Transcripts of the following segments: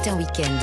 Matin Week-end.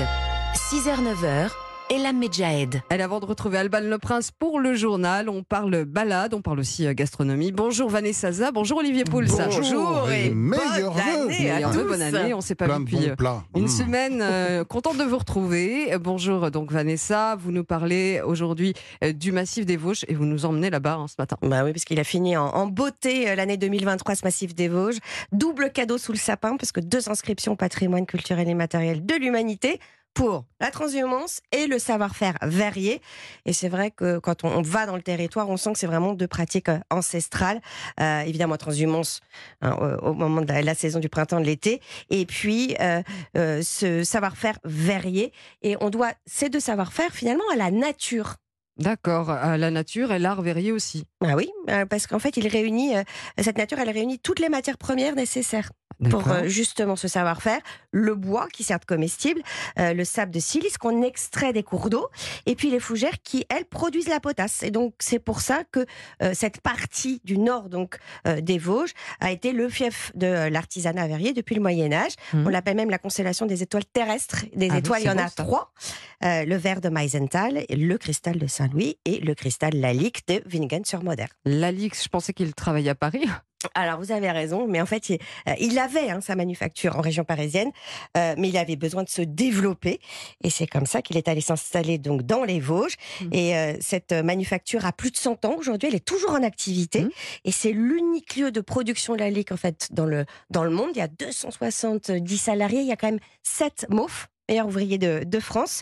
6h-9h, Elam Medjahed. Allez, avant de retrouver Alban Le Prince pour le journal, on parle balade, on parle aussi euh, gastronomie. Bonjour Vanessa Zaza, bonjour Olivier Pouls. Bonjour et bonne Meilleurs vœux, tous. bonne année, on s'est pas Plein vu de depuis euh, une Mmh. semaine. euh, contente de vous retrouver. Bonjour donc Vanessa, vous nous parlez aujourd'hui euh, du massif des Vosges et vous nous emmenez là-bas hein, ce matin. Bah oui, parce qu'il a fini en, en beauté l'année 2023, ce massif des Vosges. Double cadeau sous le sapin, parce que deux inscriptions patrimoine culturel et matériel de l'humanité pour la transhumance et le savoir-faire varié. Et c'est vrai que quand on, on va dans le territoire, on sent que c'est vraiment deux pratiques euh, ancestrales. Euh, évidemment, transhumance hein, au au moment de la, la saison du printemps, de l'été. Et puis, euh, euh, ce savoir-faire varié. Et on doit ces deux savoir-faire finalement à la nature. D'accord, à la nature et l'art verrier aussi. Ah oui, parce qu'en fait, il réunit cette nature, elle réunit toutes les matières premières nécessaires pour justement ce savoir-faire. Le bois, qui sert de comestible, euh, le sable de silice qu'on extrait des cours d'eau, et puis les fougères qui, elles, produisent la potasse. Et donc, c'est pour ça que euh, cette partie du nord donc euh, des Vosges a été le fief de l'artisanat verrier depuis le Moyen Âge. Mhm. On l'appelle même la constellation des étoiles terrestres. Des Ah oui, étoiles, il y en a ça. trois. Le verre de Meisenthal, le cristal de Saint-Louis et le cristal Lalique de Wingen-sur-Moder. L'Alix, je pensais qu'il travaillait à Paris. Alors vous avez raison, mais en fait il, euh, il avait hein, sa manufacture en région parisienne, euh, mais il avait besoin de se développer et c'est comme ça qu'il est allé s'installer donc dans les Vosges. Mhm. Et euh, cette manufacture a plus de 100 ans aujourd'hui, elle est toujours en activité Mhm. et c'est l'unique lieu de production de la lique en fait dans le dans le monde. Il y a 270 salariés, il y a quand même 7 MOF meilleur ouvrier de, de France.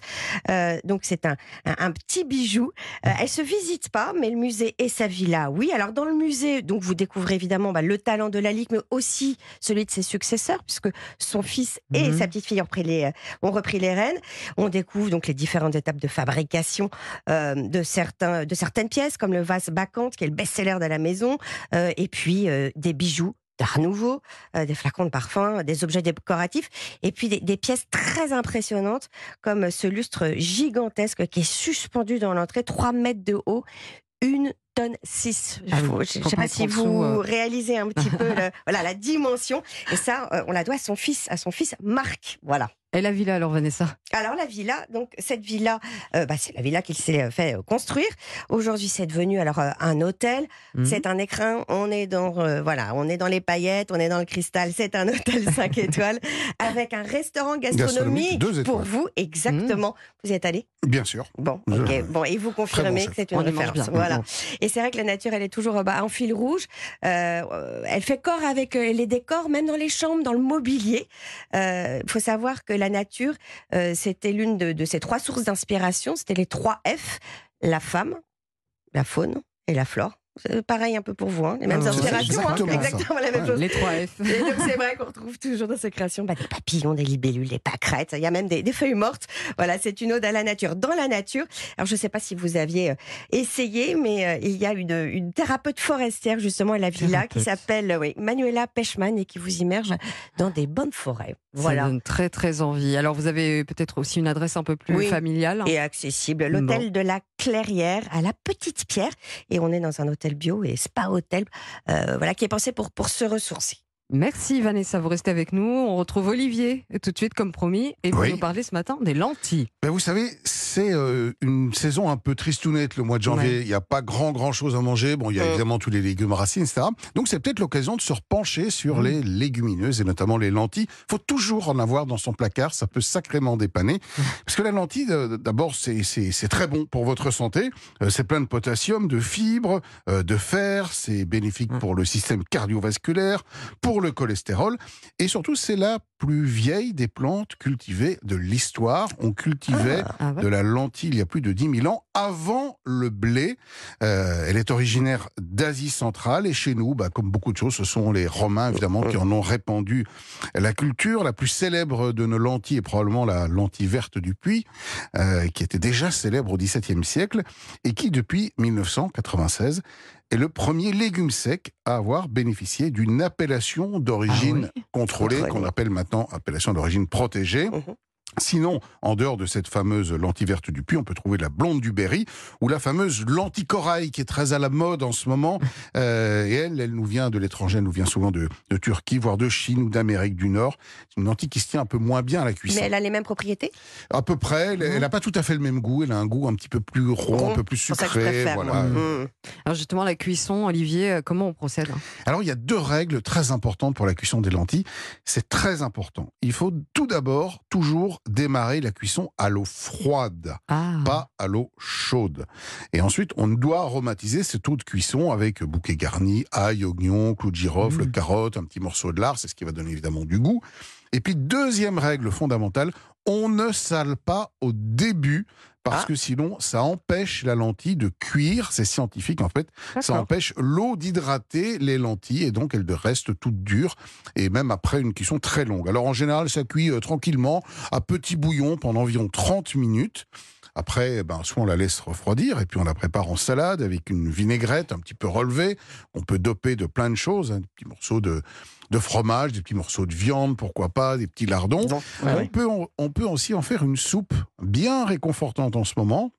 Euh, donc c'est un, un, un petit bijou. Euh, elle se visite pas, mais le musée et sa villa, oui. Alors dans le musée, donc vous découvrez évidemment bah, le talent de la Ligue, mais aussi celui de ses successeurs, puisque son fils et Mhm. sa petite fille ont repris les, euh, ont repris les rênes. On découvre donc les différentes étapes de fabrication euh, de certains, de certaines pièces, comme le vase Bacchante, qui est le best-seller de la maison, et puis des bijoux d'art nouveau, euh, des flacons de parfum, des objets décoratifs, et puis des, des pièces très impressionnantes, comme ce lustre gigantesque qui est suspendu dans l'entrée, 3 mètres de haut, une tonne 6. Ah je ne sais pas si vous sous, euh. réalisez un petit peu le- voilà, la dimension. Et ça, euh, on la doit à son fils, à son fils Marc. Voilà. Et la villa alors Vanessa? Alors la villa, donc cette villa, euh, bah, c'est la villa qu'il s'est fait euh, construire. Aujourd'hui, c'est devenu alors euh, un hôtel. Mhm. C'est un écrin. On est dans euh, voilà, on est dans les paillettes, on est dans le cristal. C'est un hôtel 5 étoiles avec un restaurant gastronomique pour vous. Exactement. Vous y êtes allé? Bien sûr. Bon, ok. Bon, et vous confirmez bon que c'est une référence. Voilà. Bon. Et c'est vrai que la nature, elle est toujours bah, en fil rouge. Euh, euh, elle fait corps avec euh, les décors, même dans les chambres, dans le mobilier. Il faut savoir que la nature, euh, c'était l'une de, de ses trois sources d'inspiration. C'était les trois F la femme, la faune et la flore. Pareil un peu pour vous, hein, les mêmes Ah, c'est inspirations. hein, exactement ça. exactement la même Ouais. chose. Les 3 F. Et donc c'est vrai qu'on retrouve toujours dans ces créations bah, des papillons, des libellules, des pâquerettes. Il y a même des, des feuilles mortes. Voilà, c'est une ode à la nature. Dans la nature, alors je ne sais pas si vous aviez euh, essayé, mais euh, il y a une, une thérapeute forestière justement à la villa qui s'appelle oui, Manuela Pechman et qui vous immerge dans des bonnes forêts. Ça Voilà. donne très très envie. Alors vous avez peut-être aussi une adresse un peu plus Oui. familiale. Et accessible. L'hôtel de la Clairière à la Petite Pierre. Et on est dans un hôtel bio et spa hôtel, euh, voilà, qui est pensé pour, pour se ressourcer. Merci Vanessa, vous restez avec nous. On retrouve Olivier tout de suite comme promis et Oui. nous parler ce matin des lentilles. Ben vous savez, c'est euh, une saison un peu tristounette le mois de janvier. Il n'y a pas grand grand chose à manger. Bon, il y a Mm. évidemment tous les légumes racines, etc. Donc c'est peut-être l'occasion de se repencher sur Mm. les légumineuses et notamment les lentilles. faut toujours en avoir dans son placard, ça peut sacrément dépanner. Parce que la lentille, euh, d'abord, c'est- très bon pour votre santé. Euh, C'est plein de potassium, de fibres, euh, de fer. C'est bénéfique Mm. pour le système cardiovasculaire, pour le cholestérol. Et surtout, c'est la plus vieille des plantes cultivées de l'histoire. On cultivait Ah ouais de la lentille il y a plus de 10 000 ans, avant le blé. Euh, elle est originaire d'Asie centrale et chez nous, bah, comme beaucoup de choses, ce sont les Romains évidemment qui en ont répandu la culture. La plus célèbre de nos lentilles est probablement la lentille verte du Puy, euh, qui était déjà célèbre au XVIIe siècle et qui, depuis 1996, est le premier légume sec à avoir bénéficié d'une appellation d'origine Ah oui contrôlée, Contrôlée. qu'on appelle maintenant appellation d'origine protégée. Mhm. Sinon, en dehors de cette fameuse lentille verte du puits, on peut trouver la blonde du Berry ou la fameuse lentille corail qui est très à la mode en ce moment. Euh, et elle, elle nous vient de l'étranger, elle nous vient souvent de, de Turquie, voire de Chine ou d'Amérique du Nord. C'est une lentille qui se tient un peu moins bien à la cuisson. Mais elle a les mêmes propriétés? À peu près, elle n'a pas tout à fait le même goût. Elle a un goût un petit peu plus rond, Rond, un peu plus C'est pour ça que je sucré. préfère. Voilà. Mmh. Alors justement, la cuisson, Olivier, euh, comment on procède Alors, il y a deux règles très importantes pour la cuisson des lentilles. C'est très important. Il faut tout d'abord toujours démarrer la cuisson à l'eau froide, Ah, pas à l'eau chaude. Et ensuite, on doit aromatiser cette eau de cuisson avec bouquet garni, ail, oignon, clou de girofle, Mm. carotte, un petit morceau de lard. C'est ce qui va donner évidemment du goût. Et puis, deuxième règle fondamentale, on ne sale pas au début parce Ah. que sinon, ça empêche la lentille de cuire. C'est scientifique en fait. Ça empêche l'eau d'hydrater les lentilles et donc elles restent toutes dures et même après une cuisson très longue. Alors en général, ça cuit euh, tranquillement à petit bouillon pendant environ 30 minutes. Après, ben, soit on la laisse refroidir et puis on la prépare en salade avec une vinaigrette un petit peu relevée. On peut doper de plein de choses, hein, des petits morceaux de, de fromage, des petits morceaux de viande, pourquoi pas, des petits lardons. On, peut, on peut aussi en faire une soupe bien réconfortante en ce moment.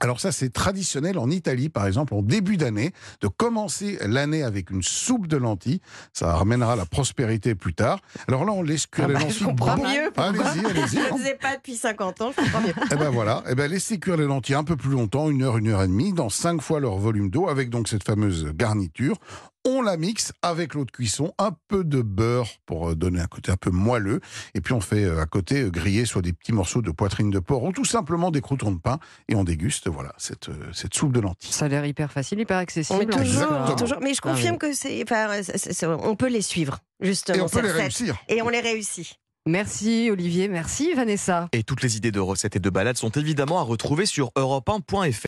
Alors ça, c'est traditionnel en Italie, par exemple, en début d'année, de commencer l'année avec une soupe de lentilles. Ça ramènera la prospérité plus tard. Alors là, on laisse cuire Ah les bah, lentilles. je comprends beaucoup- mieux. Allez-y, allez-y. Je ne faisais pas depuis 50 ans, je comprends mieux. Eh ben voilà, eh ben laissez cuire les lentilles un peu plus longtemps, une heure, une heure et demie, dans cinq fois leur volume d'eau, avec donc cette fameuse garniture. On la mixe avec l'eau de cuisson, un peu de beurre pour euh, donner un côté un peu moelleux, et puis on fait euh, à côté euh, griller soit des petits morceaux de poitrine de porc ou tout simplement des croutons de pain, et on déguste voilà cette, cette soupe de lentilles. Ça a l'air hyper facile, hyper accessible. Mais toujours, toujours. Mais je Ah oui. confirme que c'est, enfin, c'est- c'est- on peut les suivre, justement. Et on peut les recettes. réussir. Et on les réussit. Merci Olivier, merci Vanessa. Et toutes les idées de recettes et de balades sont évidemment à retrouver sur europe1.fr.